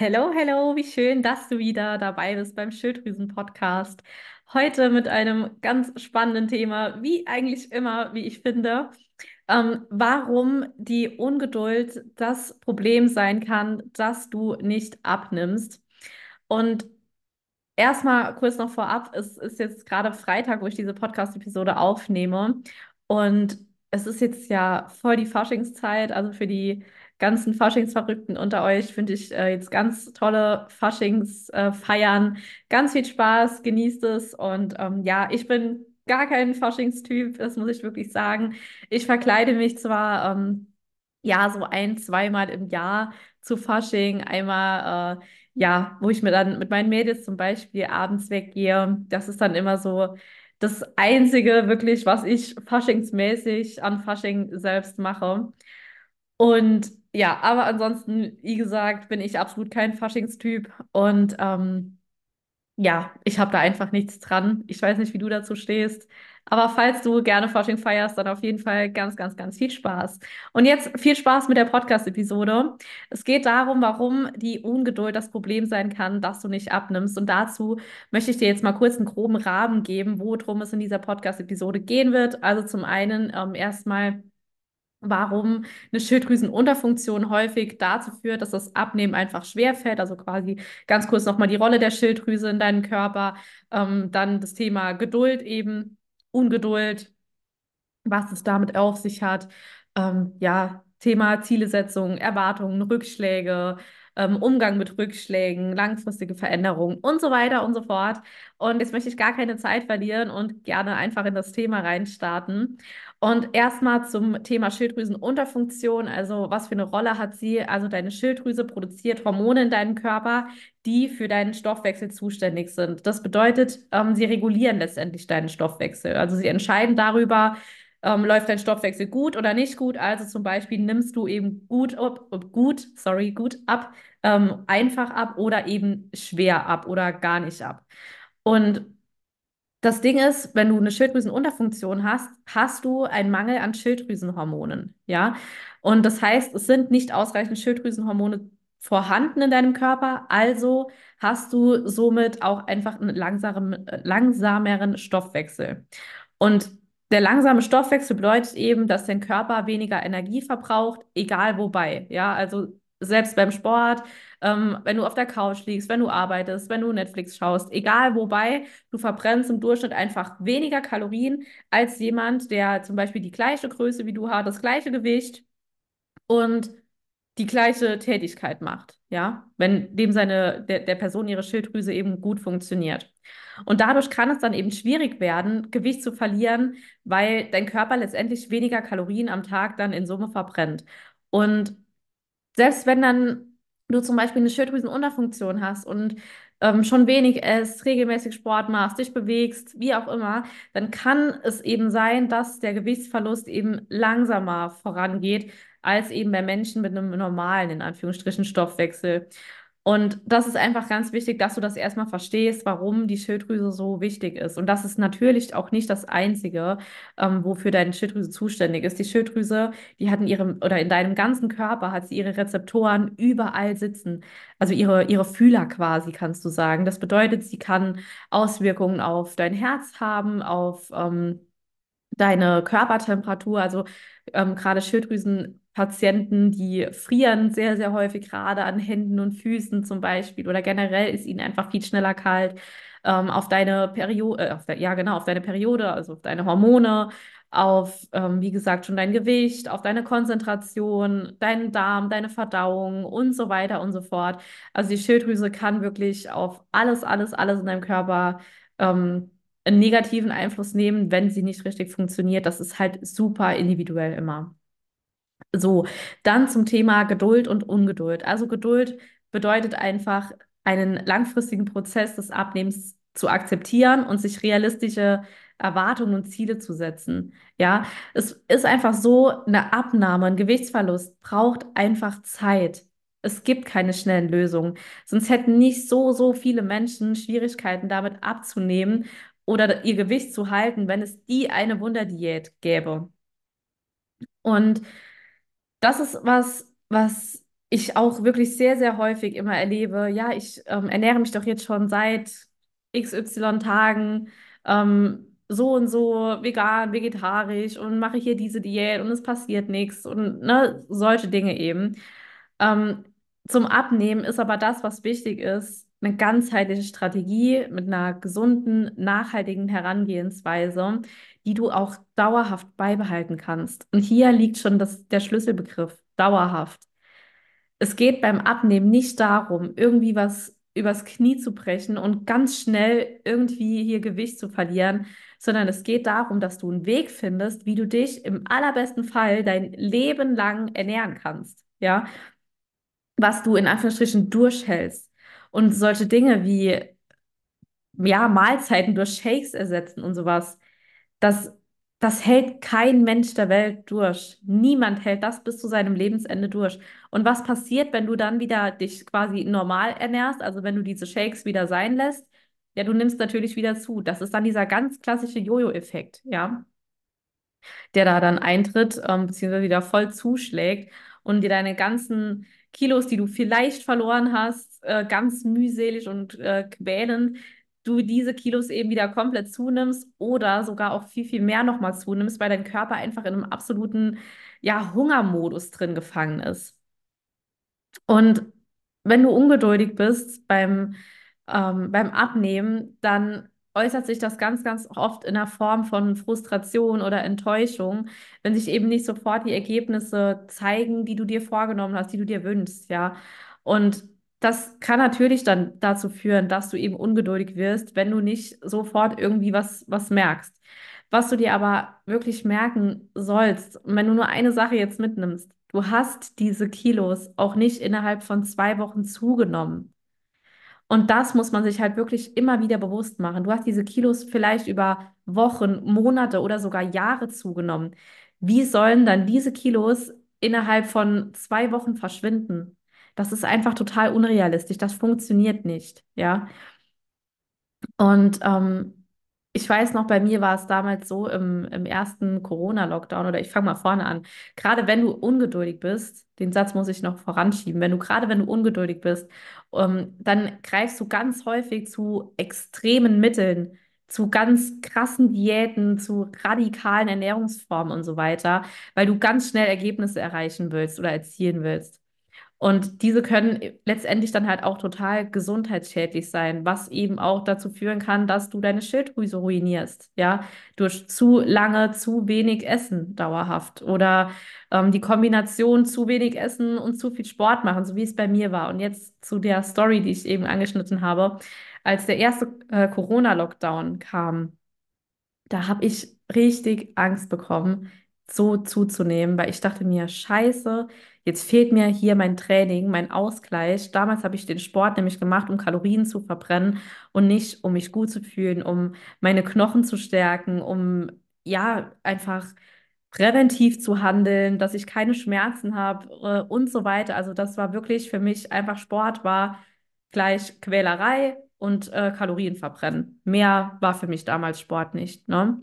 Hello, hello, wie schön, dass du wieder dabei bist beim Schilddrüsen-Podcast. Heute mit einem ganz spannenden Thema, wie eigentlich immer, wie ich finde, ähm, warum die Ungeduld das Problem sein kann, dass du nicht abnimmst. Und Erstmal kurz noch vorab, es ist jetzt gerade Freitag, wo ich diese Podcast-Episode aufnehme. Und es ist jetzt ja voll die Faschingszeit. Also für die ganzen Faschingsverrückten unter euch finde ich äh, jetzt ganz tolle Faschingsfeiern. Äh, ganz viel Spaß, genießt es. Und ähm, ja, ich bin gar kein Faschingstyp, das muss ich wirklich sagen. Ich verkleide mich zwar ähm, ja so ein, zweimal im Jahr zu Fasching, einmal. Äh, ja, wo ich mir dann mit meinen Mädels zum Beispiel abends weggehe. Das ist dann immer so das Einzige wirklich, was ich faschingsmäßig an Fasching selbst mache. Und ja, aber ansonsten, wie gesagt, bin ich absolut kein Faschingstyp und ähm, ja, ich habe da einfach nichts dran. Ich weiß nicht, wie du dazu stehst. Aber falls du gerne Fasching feierst, dann auf jeden Fall ganz, ganz, ganz viel Spaß. Und jetzt viel Spaß mit der Podcast-Episode. Es geht darum, warum die Ungeduld das Problem sein kann, dass du nicht abnimmst. Und dazu möchte ich dir jetzt mal kurz einen groben Rahmen geben, worum es in dieser Podcast-Episode gehen wird. Also zum einen ähm, erstmal warum eine Schilddrüsenunterfunktion häufig dazu führt, dass das Abnehmen einfach schwer fällt. Also quasi ganz kurz nochmal die Rolle der Schilddrüse in deinem Körper. Ähm, dann das Thema Geduld eben, Ungeduld, was es damit auf sich hat. Ähm, ja, Thema Zielesetzung, Erwartungen, Rückschläge, ähm, Umgang mit Rückschlägen, langfristige Veränderungen und so weiter und so fort. Und jetzt möchte ich gar keine Zeit verlieren und gerne einfach in das Thema reinstarten. Und erstmal zum Thema Schilddrüsenunterfunktion. Also was für eine Rolle hat sie? Also deine Schilddrüse produziert Hormone in deinem Körper, die für deinen Stoffwechsel zuständig sind. Das bedeutet, ähm, sie regulieren letztendlich deinen Stoffwechsel. Also sie entscheiden darüber, ähm, läuft dein Stoffwechsel gut oder nicht gut. Also zum Beispiel nimmst du eben gut, ob, gut, sorry, gut ab, ähm, einfach ab oder eben schwer ab oder gar nicht ab. Und das Ding ist, wenn du eine Schilddrüsenunterfunktion hast, hast du einen Mangel an Schilddrüsenhormonen, ja? Und das heißt, es sind nicht ausreichend Schilddrüsenhormone vorhanden in deinem Körper, also hast du somit auch einfach einen langsamen, langsameren Stoffwechsel. Und der langsame Stoffwechsel bedeutet eben, dass dein Körper weniger Energie verbraucht, egal wobei. Ja, also selbst beim Sport, ähm, wenn du auf der Couch liegst, wenn du arbeitest, wenn du Netflix schaust, egal wobei, du verbrennst im Durchschnitt einfach weniger Kalorien als jemand, der zum Beispiel die gleiche Größe wie du hat, das gleiche Gewicht und die gleiche Tätigkeit macht, ja, wenn dem seine, der, der Person ihre Schilddrüse eben gut funktioniert. Und dadurch kann es dann eben schwierig werden, Gewicht zu verlieren, weil dein Körper letztendlich weniger Kalorien am Tag dann in Summe verbrennt. Und selbst wenn dann du zum Beispiel eine Schilddrüsenunterfunktion hast und ähm, schon wenig isst, regelmäßig Sport machst, dich bewegst, wie auch immer, dann kann es eben sein, dass der Gewichtsverlust eben langsamer vorangeht als eben bei Menschen mit einem normalen, in Anführungsstrichen, Stoffwechsel. Und das ist einfach ganz wichtig, dass du das erstmal verstehst, warum die Schilddrüse so wichtig ist. Und das ist natürlich auch nicht das Einzige, ähm, wofür deine Schilddrüse zuständig ist. Die Schilddrüse, die hat in ihrem oder in deinem ganzen Körper hat sie ihre Rezeptoren überall sitzen. Also ihre, ihre Fühler quasi, kannst du sagen. Das bedeutet, sie kann Auswirkungen auf dein Herz haben, auf ähm, deine Körpertemperatur. Also ähm, gerade Schilddrüsen Patienten, die frieren sehr, sehr häufig gerade an Händen und Füßen zum Beispiel oder generell ist ihnen einfach viel schneller kalt. Ähm, auf deine Periode, äh, auf ja genau, auf deine Periode, also auf deine Hormone, auf, ähm, wie gesagt, schon dein Gewicht, auf deine Konzentration, deinen Darm, deine Verdauung und so weiter und so fort. Also die Schilddrüse kann wirklich auf alles, alles, alles in deinem Körper ähm, einen negativen Einfluss nehmen, wenn sie nicht richtig funktioniert. Das ist halt super individuell immer. So, dann zum Thema Geduld und Ungeduld. Also Geduld bedeutet einfach, einen langfristigen Prozess des Abnehmens zu akzeptieren und sich realistische Erwartungen und Ziele zu setzen. Ja, es ist einfach so, eine Abnahme, ein Gewichtsverlust braucht einfach Zeit. Es gibt keine schnellen Lösungen. Sonst hätten nicht so, so viele Menschen Schwierigkeiten damit abzunehmen oder ihr Gewicht zu halten, wenn es die eine Wunderdiät gäbe. Und das ist was, was ich auch wirklich sehr, sehr häufig immer erlebe, ja, ich ähm, ernähre mich doch jetzt schon seit XY Tagen ähm, so und so vegan, vegetarisch und mache hier diese Diät und es passiert nichts und ne, solche Dinge eben. Ähm, zum Abnehmen ist aber das, was wichtig ist, eine ganzheitliche Strategie mit einer gesunden, nachhaltigen Herangehensweise, die du auch dauerhaft beibehalten kannst. Und hier liegt schon das, der Schlüsselbegriff, dauerhaft. Es geht beim Abnehmen nicht darum, irgendwie was übers Knie zu brechen und ganz schnell irgendwie hier Gewicht zu verlieren, sondern es geht darum, dass du einen Weg findest, wie du dich im allerbesten Fall dein Leben lang ernähren kannst. Ja, was du in Anführungsstrichen durchhältst. Und solche Dinge wie, ja, Mahlzeiten durch Shakes ersetzen und sowas, das, das hält kein Mensch der Welt durch. Niemand hält das bis zu seinem Lebensende durch. Und was passiert, wenn du dann wieder dich quasi normal ernährst, also wenn du diese Shakes wieder sein lässt? Ja, du nimmst natürlich wieder zu. Das ist dann dieser ganz klassische Jojo-Effekt, ja, der da dann eintritt, ähm, beziehungsweise wieder voll zuschlägt und dir deine ganzen Kilos, die du vielleicht verloren hast, äh, ganz mühselig und äh, quälend, du diese Kilos eben wieder komplett zunimmst oder sogar auch viel, viel mehr nochmal zunimmst, weil dein Körper einfach in einem absoluten, ja, Hungermodus drin gefangen ist. Und wenn du ungeduldig bist beim, ähm, beim Abnehmen, dann äußert sich das ganz, ganz oft in der Form von Frustration oder Enttäuschung, wenn sich eben nicht sofort die Ergebnisse zeigen, die du dir vorgenommen hast, die du dir wünschst, ja. Und das kann natürlich dann dazu führen, dass du eben ungeduldig wirst, wenn du nicht sofort irgendwie was, was merkst. Was du dir aber wirklich merken sollst, wenn du nur eine Sache jetzt mitnimmst, du hast diese Kilos auch nicht innerhalb von zwei Wochen zugenommen. Und das muss man sich halt wirklich immer wieder bewusst machen. Du hast diese Kilos vielleicht über Wochen, Monate oder sogar Jahre zugenommen. Wie sollen dann diese Kilos innerhalb von zwei Wochen verschwinden? Das ist einfach total unrealistisch. Das funktioniert nicht, ja. Und ähm, ich weiß noch, bei mir war es damals so im, im ersten Corona-Lockdown oder ich fange mal vorne an. Gerade wenn du ungeduldig bist, den Satz muss ich noch voranschieben, wenn du gerade wenn du ungeduldig bist, ähm, dann greifst du ganz häufig zu extremen Mitteln, zu ganz krassen Diäten, zu radikalen Ernährungsformen und so weiter, weil du ganz schnell Ergebnisse erreichen willst oder erzielen willst. Und diese können letztendlich dann halt auch total gesundheitsschädlich sein, was eben auch dazu führen kann, dass du deine Schilddrüse ruinierst, ja, durch zu lange, zu wenig Essen dauerhaft oder ähm, die Kombination zu wenig Essen und zu viel Sport machen, so wie es bei mir war. Und jetzt zu der Story, die ich eben angeschnitten habe, als der erste äh, Corona-Lockdown kam, da habe ich richtig Angst bekommen, so zuzunehmen, weil ich dachte mir, scheiße, jetzt fehlt mir hier mein Training, mein Ausgleich. Damals habe ich den Sport nämlich gemacht, um Kalorien zu verbrennen und nicht, um mich gut zu fühlen, um meine Knochen zu stärken, um ja einfach präventiv zu handeln, dass ich keine Schmerzen habe äh, und so weiter. Also das war wirklich für mich einfach Sport war gleich Quälerei und äh, Kalorien verbrennen. Mehr war für mich damals Sport nicht, ne?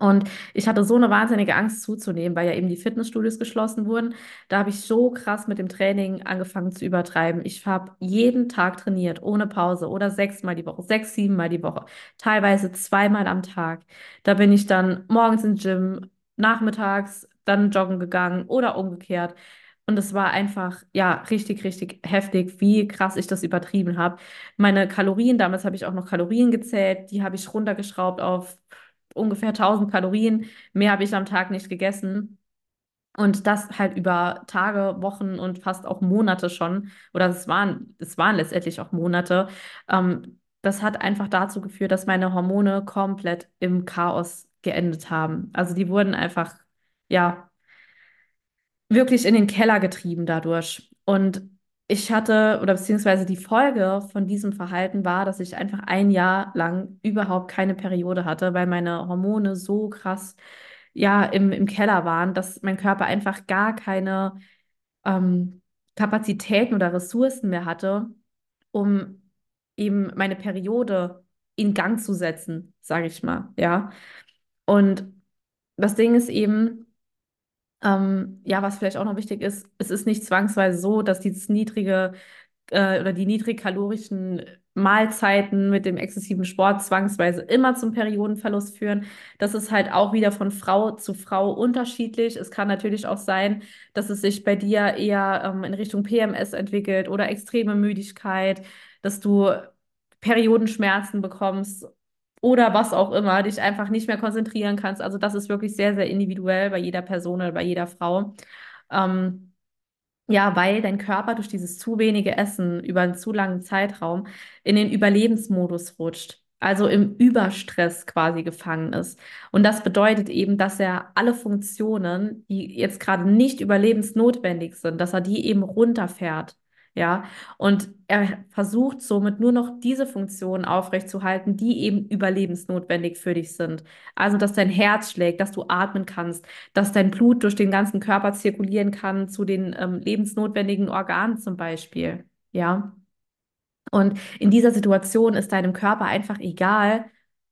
Und ich hatte so eine wahnsinnige Angst zuzunehmen, weil ja eben die Fitnessstudios geschlossen wurden. Da habe ich so krass mit dem Training angefangen zu übertreiben. Ich habe jeden Tag trainiert, ohne Pause oder sechsmal die Woche, sechs, siebenmal die Woche, teilweise zweimal am Tag. Da bin ich dann morgens ins Gym, nachmittags dann joggen gegangen oder umgekehrt. Und es war einfach, ja, richtig, richtig heftig, wie krass ich das übertrieben habe. Meine Kalorien, damals habe ich auch noch Kalorien gezählt, die habe ich runtergeschraubt auf ungefähr 1000 Kalorien. Mehr habe ich am Tag nicht gegessen. Und das halt über Tage, Wochen und fast auch Monate schon. Oder es waren, es waren letztendlich auch Monate. Ähm, das hat einfach dazu geführt, dass meine Hormone komplett im Chaos geendet haben. Also die wurden einfach, ja, wirklich in den Keller getrieben dadurch. Und ich hatte, oder beziehungsweise die Folge von diesem Verhalten war, dass ich einfach ein Jahr lang überhaupt keine Periode hatte, weil meine Hormone so krass, ja, im, im Keller waren, dass mein Körper einfach gar keine ähm, Kapazitäten oder Ressourcen mehr hatte, um eben meine Periode in Gang zu setzen, sage ich mal, ja. Und das Ding ist eben, Ähm, ja, was vielleicht auch noch wichtig ist, es ist nicht zwangsweise so, dass dieses niedrige äh, oder die niedrigkalorischen Mahlzeiten mit dem exzessiven Sport zwangsweise immer zum Periodenverlust führen. Das ist halt auch wieder von Frau zu Frau unterschiedlich. Es kann natürlich auch sein, dass es sich bei dir eher ähm, in Richtung PMS entwickelt oder extreme Müdigkeit, dass du Periodenschmerzen bekommst oder was auch immer, dich einfach nicht mehr konzentrieren kannst. Also das ist wirklich sehr, sehr individuell bei jeder Person oder bei jeder Frau. Ähm, ja, weil dein Körper durch dieses zu wenige Essen über einen zu langen Zeitraum in den Überlebensmodus rutscht, also im Überstress quasi gefangen ist. Und das bedeutet eben, dass er alle Funktionen, die jetzt gerade nicht überlebensnotwendig sind, dass er die eben runterfährt. Ja, und er versucht somit nur noch diese Funktionen aufrechtzuerhalten, die eben überlebensnotwendig für dich sind. Also, dass dein Herz schlägt, dass du atmen kannst, dass dein Blut durch den ganzen Körper zirkulieren kann zu den ähm, lebensnotwendigen Organen zum Beispiel. Ja. Und in dieser Situation ist deinem Körper einfach egal,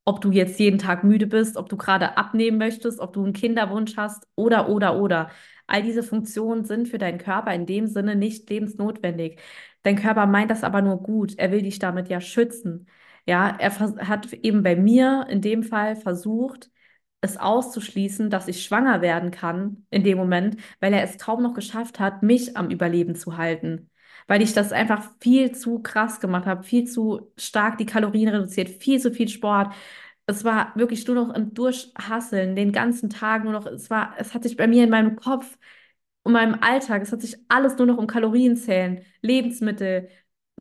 ob du jetzt jeden Tag müde bist, ob du gerade abnehmen möchtest, ob du einen Kinderwunsch hast oder, oder, oder. All diese Funktionen sind für deinen Körper in dem Sinne nicht lebensnotwendig. Dein Körper meint das aber nur gut. Er will dich damit ja schützen. Ja, er hat eben bei mir in dem Fall versucht, es auszuschließen, dass ich schwanger werden kann in dem Moment, weil er es kaum noch geschafft hat, mich am Überleben zu halten. Weil ich das einfach viel zu krass gemacht habe, viel zu stark die Kalorien reduziert, viel zu viel Sport. Es war wirklich nur noch im Durchhasseln, den ganzen Tag nur noch, es war, es hat sich bei mir in meinem Kopf, um meinem Alltag, es hat sich alles nur noch um Kalorienzählen, Lebensmittel,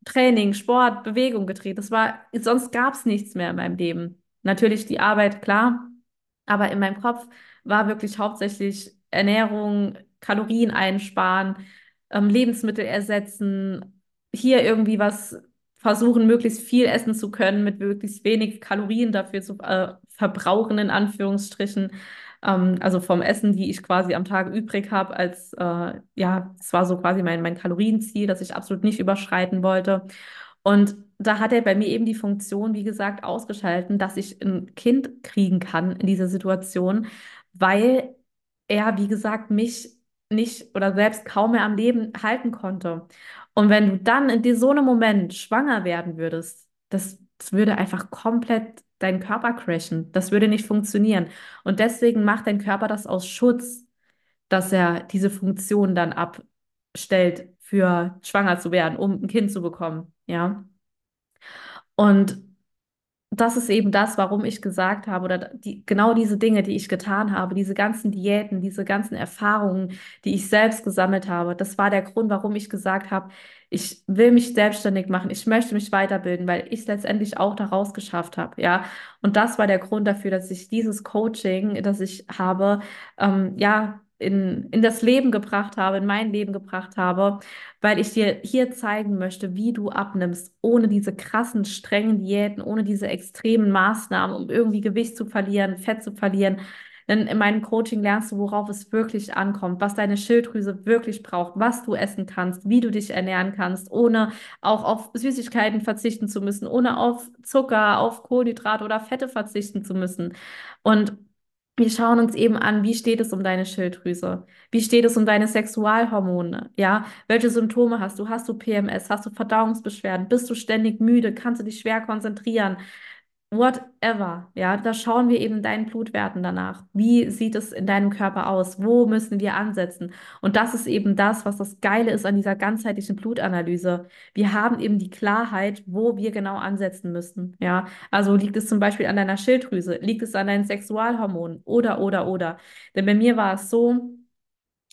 Training, Sport, Bewegung gedreht. Das war, sonst gab es nichts mehr in meinem Leben. Natürlich die Arbeit, klar, aber in meinem Kopf war wirklich hauptsächlich Ernährung, Kalorien einsparen, ähm, Lebensmittel ersetzen, hier irgendwie was versuchen, möglichst viel essen zu können, mit möglichst wenig Kalorien dafür zu äh, verbrauchen, in Anführungsstrichen. Ähm, also vom Essen, die ich quasi am Tag übrig habe, als äh, ja, es war so quasi mein, mein Kalorienziel, das ich absolut nicht überschreiten wollte. Und da hat er bei mir eben die Funktion, wie gesagt, ausgeschalten, dass ich ein Kind kriegen kann in dieser Situation, weil er, wie gesagt, mich nicht oder selbst kaum mehr am Leben halten konnte. Und wenn du dann in so einem Moment schwanger werden würdest, das, das würde einfach komplett deinen Körper crashen. Das würde nicht funktionieren. Und deswegen macht dein Körper das aus Schutz, dass er diese Funktion dann abstellt, für schwanger zu werden, um ein Kind zu bekommen. Ja. Und das ist eben das, warum ich gesagt habe, oder die, genau diese Dinge, die ich getan habe, diese ganzen Diäten, diese ganzen Erfahrungen, die ich selbst gesammelt habe, das war der Grund, warum ich gesagt habe, ich will mich selbstständig machen, ich möchte mich weiterbilden, weil ich es letztendlich auch daraus geschafft habe, ja. Und das war der Grund dafür, dass ich dieses Coaching, das ich habe, ähm, ja, in, in das Leben gebracht habe, in mein Leben gebracht habe, weil ich dir hier zeigen möchte, wie du abnimmst, ohne diese krassen, strengen Diäten, ohne diese extremen Maßnahmen, um irgendwie Gewicht zu verlieren, Fett zu verlieren. Denn in meinem Coaching lernst du, worauf es wirklich ankommt, was deine Schilddrüse wirklich braucht, was du essen kannst, wie du dich ernähren kannst, ohne auch auf Süßigkeiten verzichten zu müssen, ohne auf Zucker, auf Kohlenhydrate oder Fette verzichten zu müssen. Und wir schauen uns eben an, wie steht es um deine Schilddrüse? Wie steht es um deine Sexualhormone? Ja, welche Symptome hast du? Hast du PMS? Hast du Verdauungsbeschwerden? Bist du ständig müde? Kannst du dich schwer konzentrieren? Whatever. Ja, da schauen wir eben deinen Blutwerten danach. Wie sieht es in deinem Körper aus? Wo müssen wir ansetzen? Und das ist eben das, was das Geile ist an dieser ganzheitlichen Blutanalyse. Wir haben eben die Klarheit, wo wir genau ansetzen müssen. Ja, also liegt es zum Beispiel an deiner Schilddrüse? Liegt es an deinen Sexualhormonen? Oder, oder, oder. Denn bei mir war es so,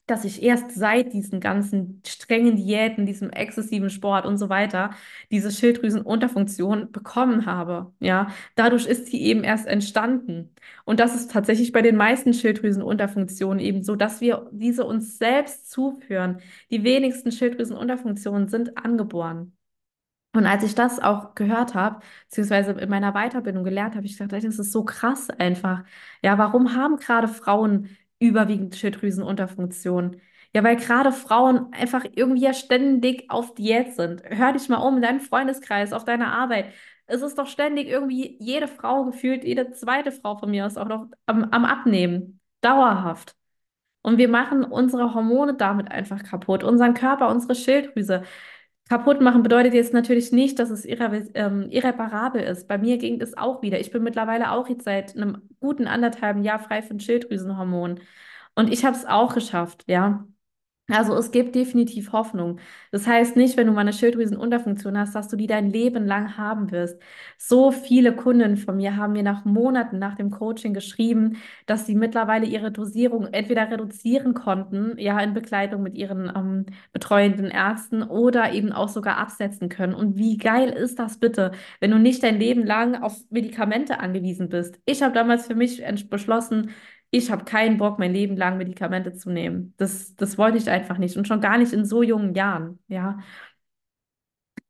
dass ich erst seit diesen ganzen strengen Diäten, diesem exzessiven Sport und so weiter, diese Schilddrüsenunterfunktion bekommen habe. Ja, dadurch ist sie eben erst entstanden. Und das ist tatsächlich bei den meisten Schilddrüsenunterfunktionen eben so, dass wir diese uns selbst zuführen. Die wenigsten Schilddrüsenunterfunktionen sind angeboren. Und als ich das auch gehört habe, beziehungsweise in meiner Weiterbildung gelernt habe, ich dachte, das ist so krass einfach. Ja, warum haben gerade Frauen überwiegend Schilddrüsenunterfunktion. Ja, weil gerade Frauen einfach irgendwie ja ständig auf Diät sind. Hör dich mal um in deinem Freundeskreis, auf deiner Arbeit. Es ist doch ständig irgendwie jede Frau gefühlt, jede zweite Frau von mir ist auch noch am, am Abnehmen. Dauerhaft. Und wir machen unsere Hormone damit einfach kaputt, unseren Körper, unsere Schilddrüse. Kaputt machen bedeutet jetzt natürlich nicht, dass es irre ähm, irreparabel ist. Bei mir ging es auch wieder. Ich bin mittlerweile auch jetzt seit einem guten anderthalben Jahr frei von Schilddrüsenhormonen. Und ich habe es auch geschafft, ja. Also es gibt definitiv Hoffnung. Das heißt nicht, wenn du mal eine Schilddrüsenunterfunktion hast, dass du die dein Leben lang haben wirst. So viele Kunden von mir haben mir nach Monaten nach dem Coaching geschrieben, dass sie mittlerweile ihre Dosierung entweder reduzieren konnten, ja, in Begleitung mit ihren ähm, betreuenden Ärzten oder eben auch sogar absetzen können. Und wie geil ist das bitte, wenn du nicht dein Leben lang auf Medikamente angewiesen bist? Ich habe damals für mich beschlossen, ich habe keinen Bock, mein Leben lang Medikamente zu nehmen. Das, das wollte ich einfach nicht und schon gar nicht in so jungen Jahren, ja.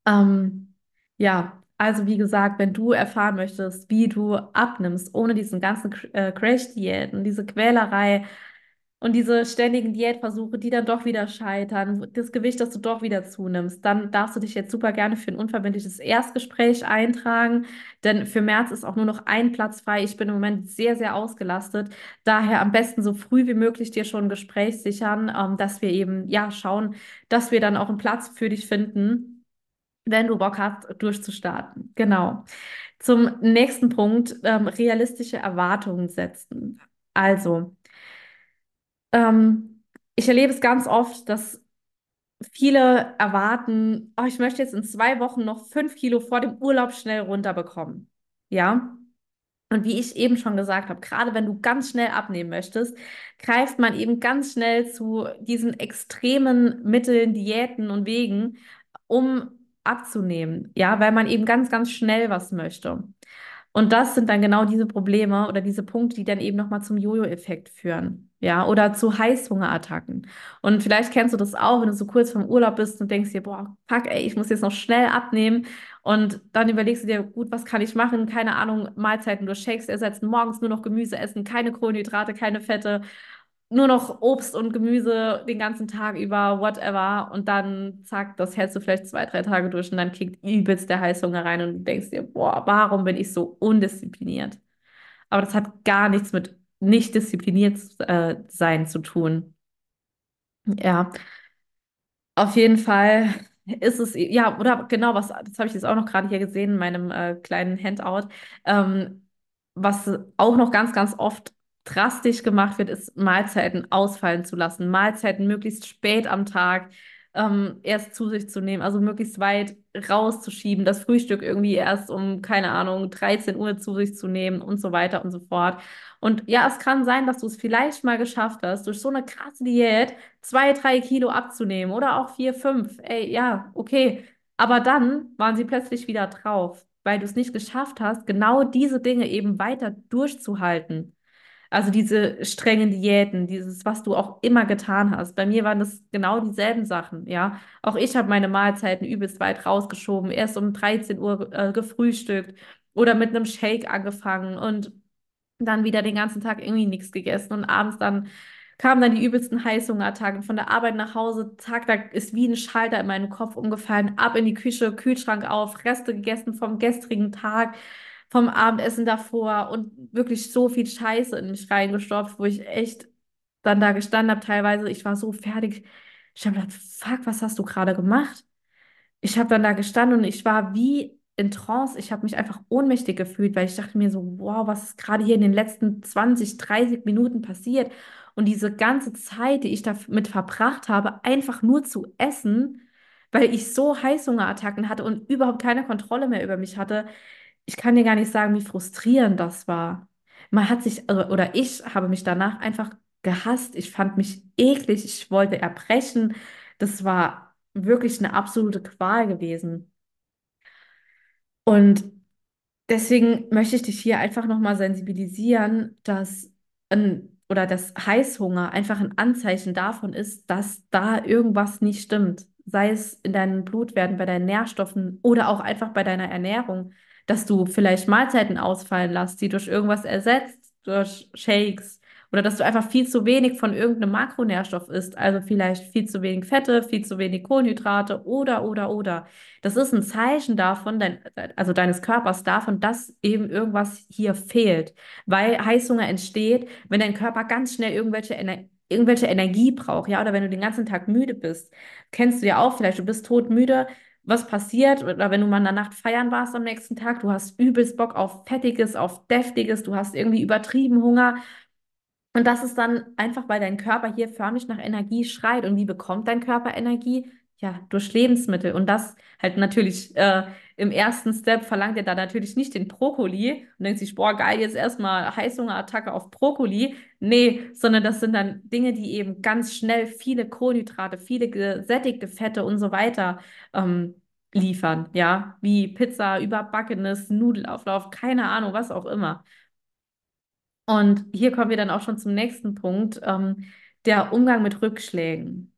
Ähm, ja, also wie gesagt, wenn du erfahren möchtest, wie du abnimmst, ohne diesen ganzen äh, Crash-Diäten, diese Quälerei, und diese ständigen Diätversuche, die dann doch wieder scheitern, das Gewicht, das du doch wieder zunimmst, dann darfst du dich jetzt super gerne für ein unverbindliches Erstgespräch eintragen. Denn für März ist auch nur noch ein Platz frei. Ich bin im Moment sehr, sehr ausgelastet. Daher am besten so früh wie möglich dir schon ein Gespräch sichern, ähm, dass wir eben ja schauen, dass wir dann auch einen Platz für dich finden, wenn du Bock hast, durchzustarten. Genau. Zum nächsten Punkt, ähm, realistische Erwartungen setzen. Also, ähm, ich erlebe es ganz oft, dass viele erwarten, oh, ich möchte jetzt in zwei Wochen noch fünf Kilo vor dem Urlaub schnell runterbekommen. Ja. Und wie ich eben schon gesagt habe, gerade wenn du ganz schnell abnehmen möchtest, greift man eben ganz schnell zu diesen extremen Mitteln, Diäten und Wegen, um abzunehmen. Ja, weil man eben ganz, ganz schnell was möchte. Und das sind dann genau diese Probleme oder diese Punkte, die dann eben nochmal zum Jojo-Effekt führen. Ja, oder zu Heißhungerattacken. Und vielleicht kennst du das auch, wenn du so kurz vom Urlaub bist und denkst dir, boah, fuck, ey, ich muss jetzt noch schnell abnehmen. Und dann überlegst du dir, gut, was kann ich machen? Keine Ahnung, Mahlzeiten durch Shakes ersetzen, morgens nur noch Gemüse essen, keine Kohlenhydrate, keine Fette, nur noch Obst und Gemüse den ganzen Tag über, whatever. Und dann, zack, das hältst du vielleicht zwei, drei Tage durch und dann kickt übelst der Heißhunger rein und denkst dir, boah, warum bin ich so undiszipliniert? Aber das hat gar nichts mit nicht diszipliniert äh, sein zu tun. Ja, auf jeden Fall ist es, ja, oder genau, was, das habe ich jetzt auch noch gerade hier gesehen in meinem äh, kleinen Handout. Ähm, was auch noch ganz, ganz oft drastisch gemacht wird, ist Mahlzeiten ausfallen zu lassen. Mahlzeiten möglichst spät am Tag ähm, erst zu sich zu nehmen, also möglichst weit rauszuschieben, das Frühstück irgendwie erst um, keine Ahnung, 13 Uhr zu sich zu nehmen und so weiter und so fort. Und ja, es kann sein, dass du es vielleicht mal geschafft hast, durch so eine krasse Diät zwei, drei Kilo abzunehmen oder auch vier, fünf. Ey, ja, okay. Aber dann waren sie plötzlich wieder drauf, weil du es nicht geschafft hast, genau diese Dinge eben weiter durchzuhalten. Also diese strengen Diäten, dieses, was du auch immer getan hast. Bei mir waren das genau dieselben Sachen, ja. Auch ich habe meine Mahlzeiten übelst weit rausgeschoben, erst um 13 Uhr äh, gefrühstückt oder mit einem Shake angefangen und dann wieder den ganzen Tag irgendwie nichts gegessen und abends dann kamen dann die übelsten Heißhungerattacken von der Arbeit nach Hause, zack, da ist wie ein Schalter in meinen Kopf umgefallen, ab in die Küche, Kühlschrank auf, Reste gegessen vom gestrigen Tag vom Abendessen davor und wirklich so viel Scheiße in mich reingestopft, wo ich echt dann da gestanden habe. Teilweise, ich war so fertig. Ich habe gedacht, fuck, was hast du gerade gemacht? Ich habe dann da gestanden und ich war wie in Trance. Ich habe mich einfach ohnmächtig gefühlt, weil ich dachte mir so, wow, was ist gerade hier in den letzten 20, 30 Minuten passiert? Und diese ganze Zeit, die ich damit verbracht habe, einfach nur zu essen, weil ich so Heißhungerattacken hatte und überhaupt keine Kontrolle mehr über mich hatte, ich kann dir gar nicht sagen, wie frustrierend das war. Man hat sich, also, oder ich habe mich danach einfach gehasst. Ich fand mich eklig. Ich wollte erbrechen. Das war wirklich eine absolute Qual gewesen. Und deswegen möchte ich dich hier einfach nochmal sensibilisieren, dass ein, oder dass Heißhunger einfach ein Anzeichen davon ist, dass da irgendwas nicht stimmt. Sei es in deinen Blutwerten, bei deinen Nährstoffen oder auch einfach bei deiner Ernährung dass du vielleicht Mahlzeiten ausfallen lässt, die durch irgendwas ersetzt, durch Shakes oder dass du einfach viel zu wenig von irgendeinem Makronährstoff isst, also vielleicht viel zu wenig Fette, viel zu wenig Kohlenhydrate oder, oder, oder. Das ist ein Zeichen davon, dein, also deines Körpers davon, dass eben irgendwas hier fehlt, weil Heißhunger entsteht, wenn dein Körper ganz schnell irgendwelche Ener irgendwelche Energie braucht, ja, oder wenn du den ganzen Tag müde bist, kennst du ja auch vielleicht, du bist todmüde, was passiert, oder wenn du mal in der Nacht feiern warst am nächsten Tag, du hast übelst Bock auf Fettiges, auf Deftiges, du hast irgendwie übertrieben Hunger. Und das ist dann einfach, weil dein Körper hier förmlich nach Energie schreit. Und wie bekommt dein Körper Energie? Ja, durch Lebensmittel. Und das halt natürlich äh, im ersten Step verlangt er da natürlich nicht den Brokkoli und denkt sich, boah, geil, jetzt erstmal Heißhungerattacke auf Brokkoli. Nee, sondern das sind dann Dinge, die eben ganz schnell viele Kohlenhydrate, viele gesättigte Fette und so weiter ähm, liefern. Ja, wie Pizza, überbackenes, Nudelauflauf, keine Ahnung, was auch immer. Und hier kommen wir dann auch schon zum nächsten Punkt, ähm, der Umgang mit Rückschlägen.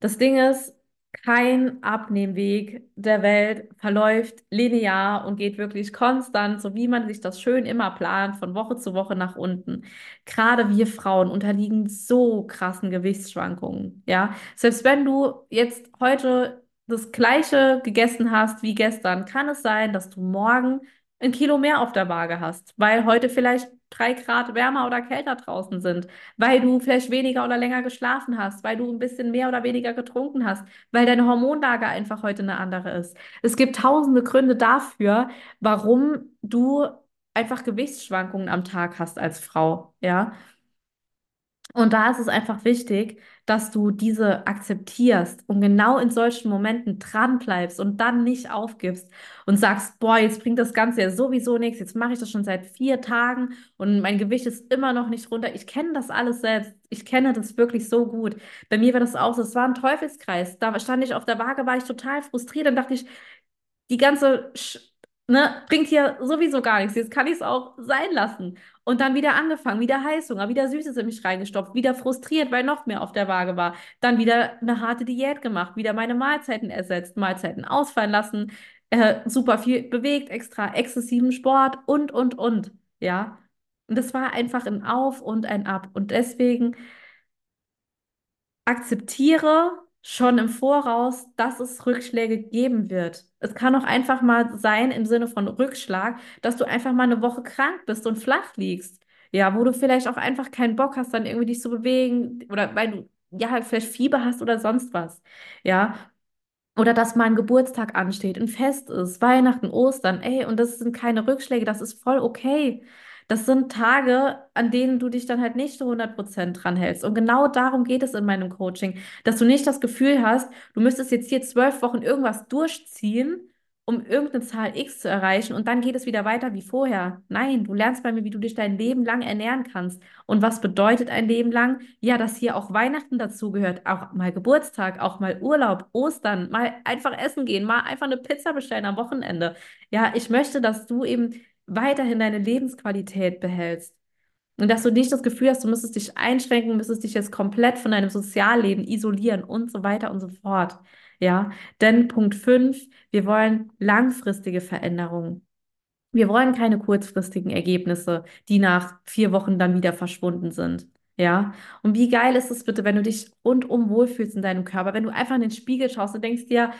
Das Ding ist, kein Abnehmweg der Welt verläuft linear und geht wirklich konstant, so wie man sich das schön immer plant, von Woche zu Woche nach unten. Gerade wir Frauen unterliegen so krassen Gewichtsschwankungen. Ja, selbst wenn du jetzt heute das Gleiche gegessen hast wie gestern, kann es sein, dass du morgen ein Kilo mehr auf der Waage hast, weil heute vielleicht drei Grad wärmer oder kälter draußen sind, weil du vielleicht weniger oder länger geschlafen hast, weil du ein bisschen mehr oder weniger getrunken hast, weil deine Hormonlage einfach heute eine andere ist. Es gibt tausende Gründe dafür, warum du einfach Gewichtsschwankungen am Tag hast als Frau, ja. Und da ist es einfach wichtig, dass du diese akzeptierst und genau in solchen Momenten dran bleibst und dann nicht aufgibst und sagst, boah, jetzt bringt das Ganze ja sowieso nichts, jetzt mache ich das schon seit vier Tagen und mein Gewicht ist immer noch nicht runter. Ich kenne das alles selbst. Ich kenne das wirklich so gut. Bei mir war das auch so, es war ein Teufelskreis. Da stand ich auf der Waage, war ich total frustriert und dachte ich, die ganze Sch ne, bringt hier sowieso gar nichts. Jetzt kann ich es auch sein lassen. Und dann wieder angefangen, wieder Heißhunger, wieder Süßes in mich reingestopft, wieder frustriert, weil noch mehr auf der Waage war. Dann wieder eine harte Diät gemacht, wieder meine Mahlzeiten ersetzt, Mahlzeiten ausfallen lassen, äh, super viel bewegt, extra exzessiven Sport und, und, und. Ja. Und das war einfach ein Auf und ein Ab. Und deswegen akzeptiere schon im Voraus, dass es Rückschläge geben wird. Es kann auch einfach mal sein im Sinne von Rückschlag, dass du einfach mal eine Woche krank bist und flach liegst. Ja, wo du vielleicht auch einfach keinen Bock hast, dann irgendwie dich zu bewegen oder weil du ja vielleicht Fieber hast oder sonst was. Ja, oder dass mal ein Geburtstag ansteht, ein Fest ist, Weihnachten, Ostern, ey, und das sind keine Rückschläge, das ist voll okay. Das sind Tage, an denen du dich dann halt nicht zu 100% dran hältst. Und genau darum geht es in meinem Coaching, dass du nicht das Gefühl hast, du müsstest jetzt hier zwölf Wochen irgendwas durchziehen, um irgendeine Zahl X zu erreichen und dann geht es wieder weiter wie vorher. Nein, du lernst bei mir, wie du dich dein Leben lang ernähren kannst. Und was bedeutet ein Leben lang? Ja, dass hier auch Weihnachten dazugehört, auch mal Geburtstag, auch mal Urlaub, Ostern, mal einfach essen gehen, mal einfach eine Pizza bestellen am Wochenende. Ja, ich möchte, dass du eben weiterhin deine Lebensqualität behältst. Und dass du nicht das Gefühl hast, du müsstest dich einschränken, müsstest dich jetzt komplett von deinem Sozialleben isolieren und so weiter und so fort. Ja, denn Punkt 5, wir wollen langfristige Veränderungen. Wir wollen keine kurzfristigen Ergebnisse, die nach vier Wochen dann wieder verschwunden sind. Ja, und wie geil ist es bitte, wenn du dich rundum wohlfühlst in deinem Körper, wenn du einfach in den Spiegel schaust und denkst dir,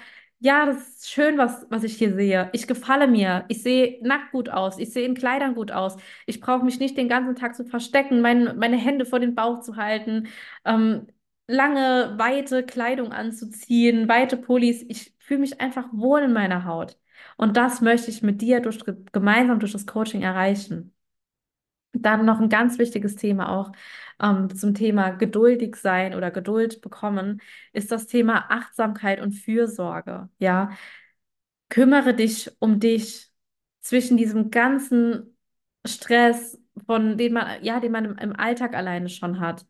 ja, das ist schön, was, was ich hier sehe. Ich gefalle mir. Ich sehe nackt gut aus. Ich sehe in Kleidern gut aus. Ich brauche mich nicht den ganzen Tag zu verstecken, mein, meine Hände vor den Bauch zu halten, ähm, lange, weite Kleidung anzuziehen, weite Pullis. Ich fühle mich einfach wohl in meiner Haut. Und das möchte ich mit dir durch, gemeinsam durch das Coaching erreichen. Dann noch ein ganz wichtiges Thema auch ähm, zum Thema geduldig sein oder Geduld bekommen, ist das Thema Achtsamkeit und Fürsorge. Ja, kümmere dich um dich zwischen diesem ganzen Stress, von dem man, ja, den man im, im Alltag alleine schon hat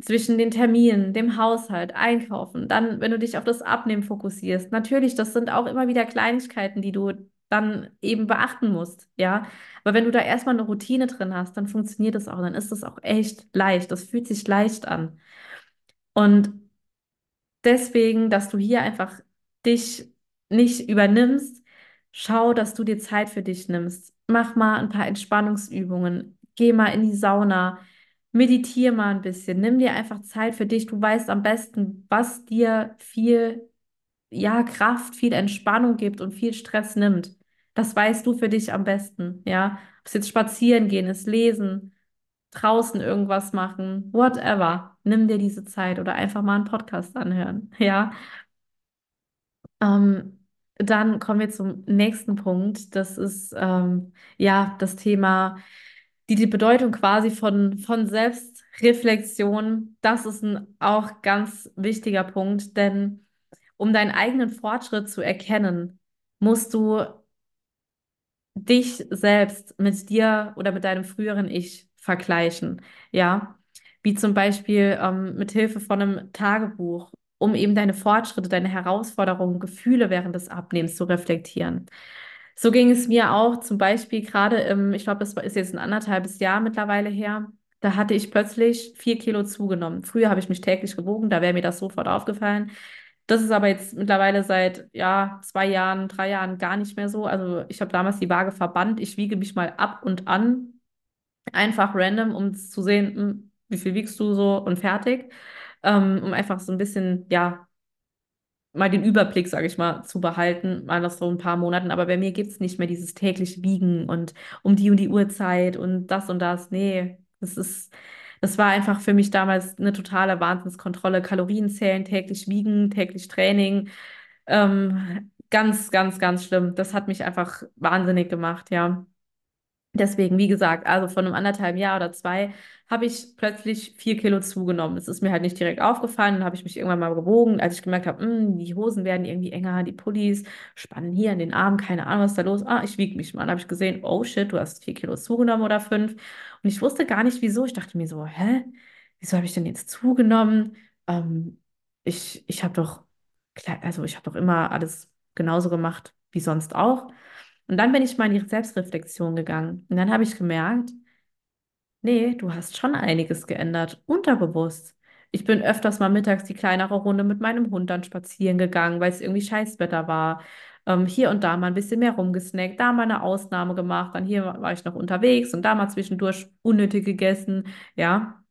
zwischen den Terminen, dem Haushalt, Einkaufen, dann, wenn du dich auf das Abnehmen fokussierst. Natürlich, das sind auch immer wieder Kleinigkeiten, die du dann eben beachten musst, ja. Aber wenn du da erstmal eine Routine drin hast, dann funktioniert das auch, dann ist das auch echt leicht. Das fühlt sich leicht an. Und deswegen, dass du hier einfach dich nicht übernimmst, schau, dass du dir Zeit für dich nimmst. Mach mal ein paar Entspannungsübungen. Geh mal in die Sauna. Meditiere mal ein bisschen. Nimm dir einfach Zeit für dich. Du weißt am besten, was dir viel ja, Kraft, viel Entspannung gibt und viel Stress nimmt. Das weißt du für dich am besten, ja. Ob es jetzt spazieren gehen ist, lesen, draußen irgendwas machen, whatever. Nimm dir diese Zeit oder einfach mal einen Podcast anhören. Ja. Ähm, dann kommen wir zum nächsten Punkt. Das ist ähm, ja das Thema, die, die Bedeutung quasi von, von Selbstreflexion. Das ist ein auch ganz wichtiger Punkt, denn um deinen eigenen Fortschritt zu erkennen, musst du dich selbst mit dir oder mit deinem früheren Ich vergleichen. Ja, wie zum Beispiel ähm, mit Hilfe von einem Tagebuch, um eben deine Fortschritte, deine Herausforderungen, Gefühle während des Abnehmens zu reflektieren. So ging es mir auch zum Beispiel gerade im, ich glaube, das ist jetzt ein anderthalbes Jahr mittlerweile her. Da hatte ich plötzlich vier Kilo zugenommen. Früher habe ich mich täglich gewogen, da wäre mir das sofort aufgefallen. Das ist aber jetzt mittlerweile seit ja, zwei Jahren, drei Jahren gar nicht mehr so. Also ich habe damals die Waage verbannt. Ich wiege mich mal ab und an, einfach random, um zu sehen, hm, wie viel wiegst du so und fertig. Ähm, um einfach so ein bisschen, ja, mal den Überblick, sage ich mal, zu behalten, mal nach so ein paar Monaten. Aber bei mir gibt es nicht mehr dieses tägliche Wiegen und um die und die Uhrzeit und das und das. Nee, das ist, das war einfach für mich damals eine totale Wahnsinnskontrolle. Kalorien zählen, täglich wiegen, täglich Training. Ähm, ganz, ganz, ganz schlimm. Das hat mich einfach wahnsinnig gemacht, ja. Deswegen, wie gesagt, also von einem anderthalben Jahr oder zwei habe ich plötzlich vier Kilo zugenommen. Es ist mir halt nicht direkt aufgefallen. Dann habe ich mich irgendwann mal gewogen, als ich gemerkt habe, hm, die Hosen werden irgendwie enger, die Pullis spannen hier in den Armen, keine Ahnung, was ist da los. Ah, ich wiege mich mal. Dann habe ich gesehen, oh shit, du hast vier Kilo zugenommen oder fünf. Und ich wusste gar nicht, wieso. Ich dachte mir so, hä? Wieso habe ich denn jetzt zugenommen? Ähm, ich ich habe doch, also ich habe doch immer alles genauso gemacht wie sonst auch. Und dann bin ich mal in die Selbstreflexion gegangen. Und dann habe ich gemerkt, nee, du hast schon einiges geändert, unterbewusst. Ich bin öfters mal mittags die kleinere Runde mit meinem Hund dann spazieren gegangen, weil es irgendwie Scheißwetter war. Ähm, hier und da mal ein bisschen mehr rumgesnackt, da mal eine Ausnahme gemacht, dann hier war ich noch unterwegs und da mal zwischendurch unnötig gegessen, ja.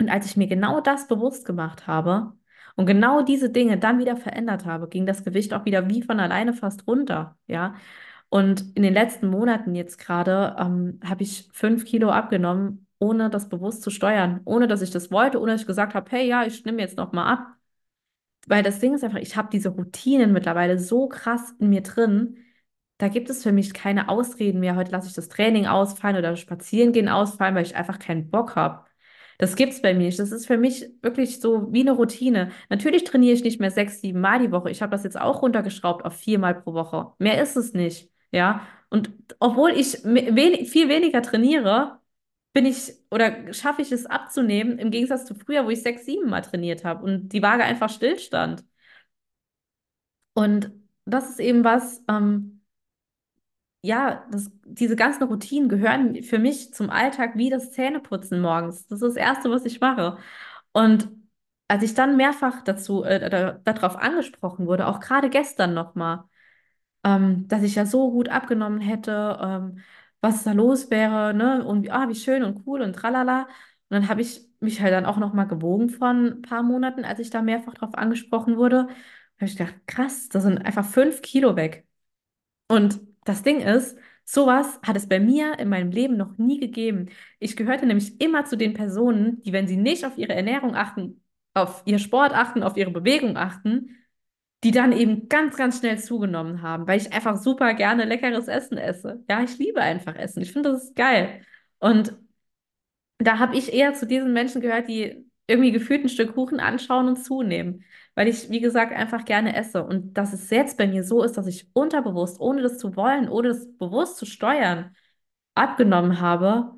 Und als ich mir genau das bewusst gemacht habe und genau diese Dinge dann wieder verändert habe, ging das Gewicht auch wieder wie von alleine fast runter, ja. Und in den letzten Monaten jetzt gerade ähm, habe ich fünf Kilo abgenommen, ohne das bewusst zu steuern, ohne dass ich das wollte, ohne dass ich gesagt habe, hey, ja, ich nehme jetzt noch mal ab. Weil das Ding ist einfach, ich habe diese Routinen mittlerweile so krass in mir drin, da gibt es für mich keine Ausreden mehr. Heute lasse ich das Training ausfallen oder spazieren gehen ausfallen, weil ich einfach keinen Bock habe. Das gibt es bei mir nicht. Das ist für mich wirklich so wie eine Routine. Natürlich trainiere ich nicht mehr sechs, sieben Mal die Woche. Ich habe das jetzt auch runtergeschraubt auf viermal pro Woche. Mehr ist es nicht. Ja, und obwohl ich wenig, viel weniger trainiere, bin ich oder schaffe ich es abzunehmen, im Gegensatz zu früher, wo ich sechs, sieben Mal trainiert habe und die Waage einfach stillstand. Und das ist eben was, ähm, ja, das, diese ganzen Routinen gehören für mich zum Alltag wie das Zähneputzen morgens. Das ist das Erste, was ich mache. Und als ich dann mehrfach dazu, äh, darauf angesprochen wurde, auch gerade gestern nochmal, ähm, dass ich ja so gut abgenommen hätte, ähm, was da los wäre, ne? Und ah, wie schön und cool und tralala. Und dann habe ich mich halt dann auch noch mal gewogen von ein paar Monaten, als ich da mehrfach drauf angesprochen wurde. Da habe ich gedacht, krass, da sind einfach fünf Kilo weg. Und das Ding ist, sowas hat es bei mir in meinem Leben noch nie gegeben. Ich gehörte nämlich immer zu den Personen, die, wenn sie nicht auf ihre Ernährung achten, auf ihr Sport achten, auf ihre Bewegung achten, die dann eben ganz, ganz schnell zugenommen haben, weil ich einfach super gerne leckeres Essen esse. Ja, ich liebe einfach Essen. Ich finde, das ist geil. Und da habe ich eher zu diesen Menschen gehört, die irgendwie gefühlt ein Stück Kuchen anschauen und zunehmen, weil ich, wie gesagt, einfach gerne esse. Und dass es jetzt bei mir so ist, dass ich unterbewusst, ohne das zu wollen, ohne das bewusst zu steuern, abgenommen habe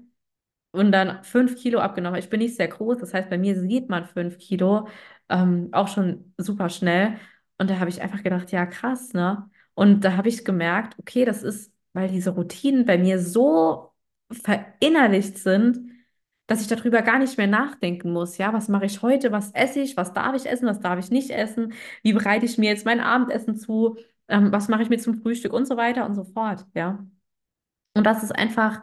und dann fünf Kilo abgenommen. Ich bin nicht sehr groß, das heißt, bei mir sieht man fünf Kilo ähm, auch schon super schnell. Und da habe ich einfach gedacht, ja, krass, ne? Und da habe ich gemerkt, okay, das ist, weil diese Routinen bei mir so verinnerlicht sind, dass ich darüber gar nicht mehr nachdenken muss. Ja, was mache ich heute? Was esse ich? Was darf ich essen? Was darf ich nicht essen? Wie bereite ich mir jetzt mein Abendessen zu? Ähm, was mache ich mir zum Frühstück und so weiter und so fort. Ja. Und das ist einfach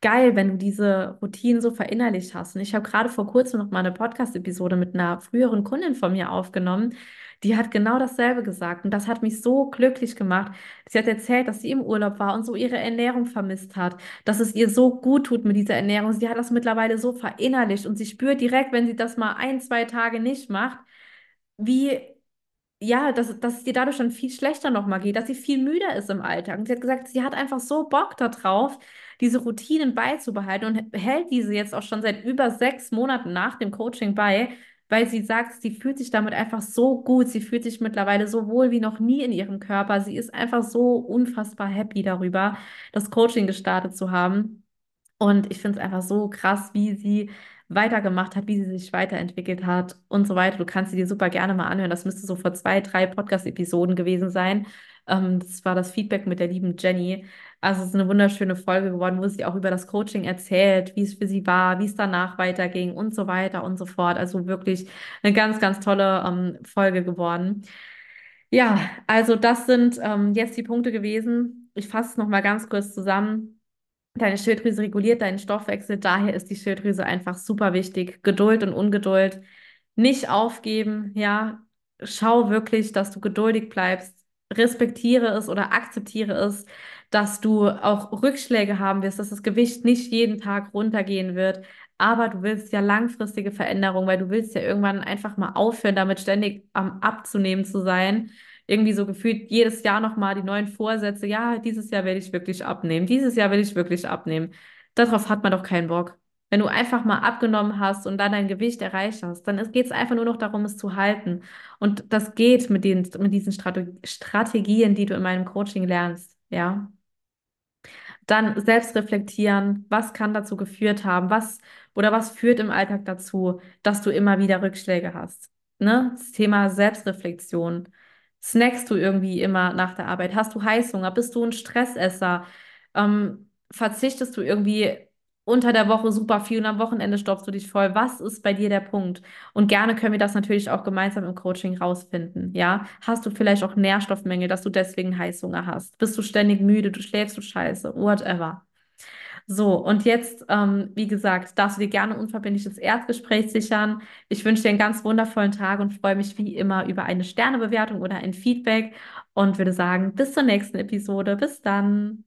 geil, wenn du diese Routinen so verinnerlicht hast. Und ich habe gerade vor kurzem noch mal eine Podcast-Episode mit einer früheren Kundin von mir aufgenommen. Die hat genau dasselbe gesagt. Und das hat mich so glücklich gemacht. Sie hat erzählt, dass sie im Urlaub war und so ihre Ernährung vermisst hat, dass es ihr so gut tut mit dieser Ernährung. Sie hat das mittlerweile so verinnerlicht und sie spürt direkt, wenn sie das mal ein, zwei Tage nicht macht, wie ja, dass, dass es dir dadurch dann viel schlechter nochmal geht, dass sie viel müder ist im Alltag. Und sie hat gesagt, sie hat einfach so Bock darauf, diese Routinen beizubehalten und hält diese jetzt auch schon seit über sechs Monaten nach dem Coaching bei, weil sie sagt, sie fühlt sich damit einfach so gut. Sie fühlt sich mittlerweile so wohl wie noch nie in ihrem Körper. Sie ist einfach so unfassbar happy darüber, das Coaching gestartet zu haben. Und ich finde es einfach so krass, wie sie weitergemacht hat, wie sie sich weiterentwickelt hat und so weiter. Du kannst sie dir super gerne mal anhören. Das müsste so vor zwei, drei Podcast-Episoden gewesen sein. Ähm, das war das Feedback mit der lieben Jenny. Also es ist eine wunderschöne Folge geworden, wo sie auch über das Coaching erzählt, wie es für sie war, wie es danach weiterging und so weiter und so fort. Also wirklich eine ganz, ganz tolle ähm, Folge geworden. Ja, also das sind ähm, jetzt die Punkte gewesen. Ich fasse es nochmal ganz kurz zusammen. Deine Schilddrüse reguliert deinen Stoffwechsel, daher ist die Schilddrüse einfach super wichtig. Geduld und Ungeduld nicht aufgeben, ja. Schau wirklich, dass du geduldig bleibst. Respektiere es oder akzeptiere es, dass du auch Rückschläge haben wirst, dass das Gewicht nicht jeden Tag runtergehen wird. Aber du willst ja langfristige Veränderungen, weil du willst ja irgendwann einfach mal aufhören, damit ständig am Abzunehmen zu sein irgendwie so gefühlt jedes Jahr nochmal die neuen Vorsätze. Ja, dieses Jahr werde ich wirklich abnehmen. Dieses Jahr will ich wirklich abnehmen. Darauf hat man doch keinen Bock. Wenn du einfach mal abgenommen hast und dann dein Gewicht erreicht hast, dann geht es einfach nur noch darum, es zu halten. Und das geht mit, den, mit diesen Strategien, die du in meinem Coaching lernst. Ja. Dann selbst reflektieren, was kann dazu geführt haben, was oder was führt im Alltag dazu, dass du immer wieder Rückschläge hast. Ne? Das Thema Selbstreflexion. Snackst du irgendwie immer nach der Arbeit? Hast du Heißhunger? Bist du ein Stressesser? Ähm, verzichtest du irgendwie unter der Woche super viel und am Wochenende stopfst du dich voll? Was ist bei dir der Punkt? Und gerne können wir das natürlich auch gemeinsam im Coaching rausfinden. Ja, hast du vielleicht auch Nährstoffmängel, dass du deswegen Heißhunger hast? Bist du ständig müde? Du schläfst du scheiße? Whatever. So, und jetzt, ähm, wie gesagt, darfst du dir gerne unverbindliches Erstgespräch sichern. Ich wünsche dir einen ganz wundervollen Tag und freue mich wie immer über eine Sternebewertung oder ein Feedback und würde sagen, bis zur nächsten Episode. Bis dann.